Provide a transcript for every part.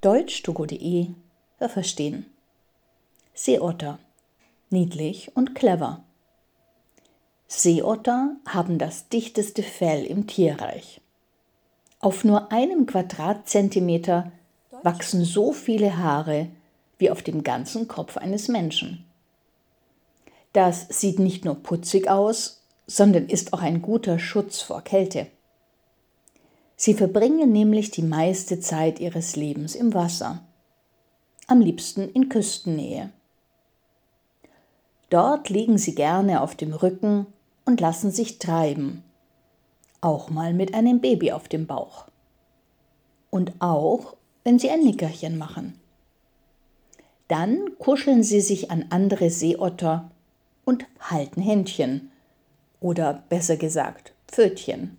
Deutsch-Togo.de für Verstehen. Seeotter. Niedlich und clever. Seeotter haben das dichteste Fell im Tierreich. Auf nur einem Quadratzentimeter wachsen so viele Haare wie auf dem ganzen Kopf eines Menschen. Das sieht nicht nur putzig aus, sondern ist auch ein guter Schutz vor Kälte. Sie verbringen nämlich die meiste Zeit ihres Lebens im Wasser, am liebsten in Küstennähe. Dort liegen sie gerne auf dem Rücken und lassen sich treiben, auch mal mit einem Baby auf dem Bauch. Und auch, wenn sie ein Nickerchen machen. Dann kuscheln sie sich an andere Seeotter und halten Händchen oder besser gesagt Pfötchen.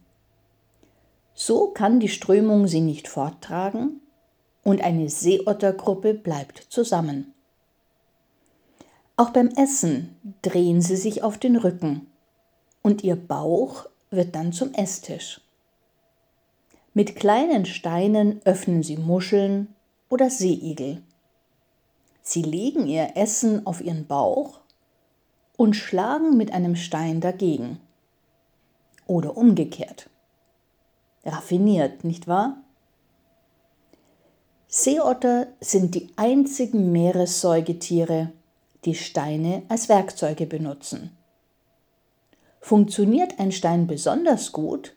So kann die Strömung sie nicht forttragen und eine Seeottergruppe bleibt zusammen. Auch beim Essen drehen sie sich auf den Rücken und ihr Bauch wird dann zum Esstisch. Mit kleinen Steinen öffnen sie Muscheln oder Seeigel. Sie legen ihr Essen auf ihren Bauch und schlagen mit einem Stein dagegen. Oder umgekehrt. Raffiniert, nicht wahr? Seeotter sind die einzigen Meeressäugetiere, die Steine als Werkzeuge benutzen. Funktioniert ein Stein besonders gut,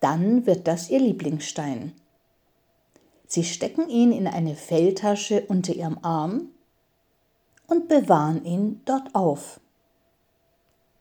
dann wird das ihr Lieblingsstein. Sie stecken ihn in eine Felltasche unter ihrem Arm und bewahren ihn dort auf.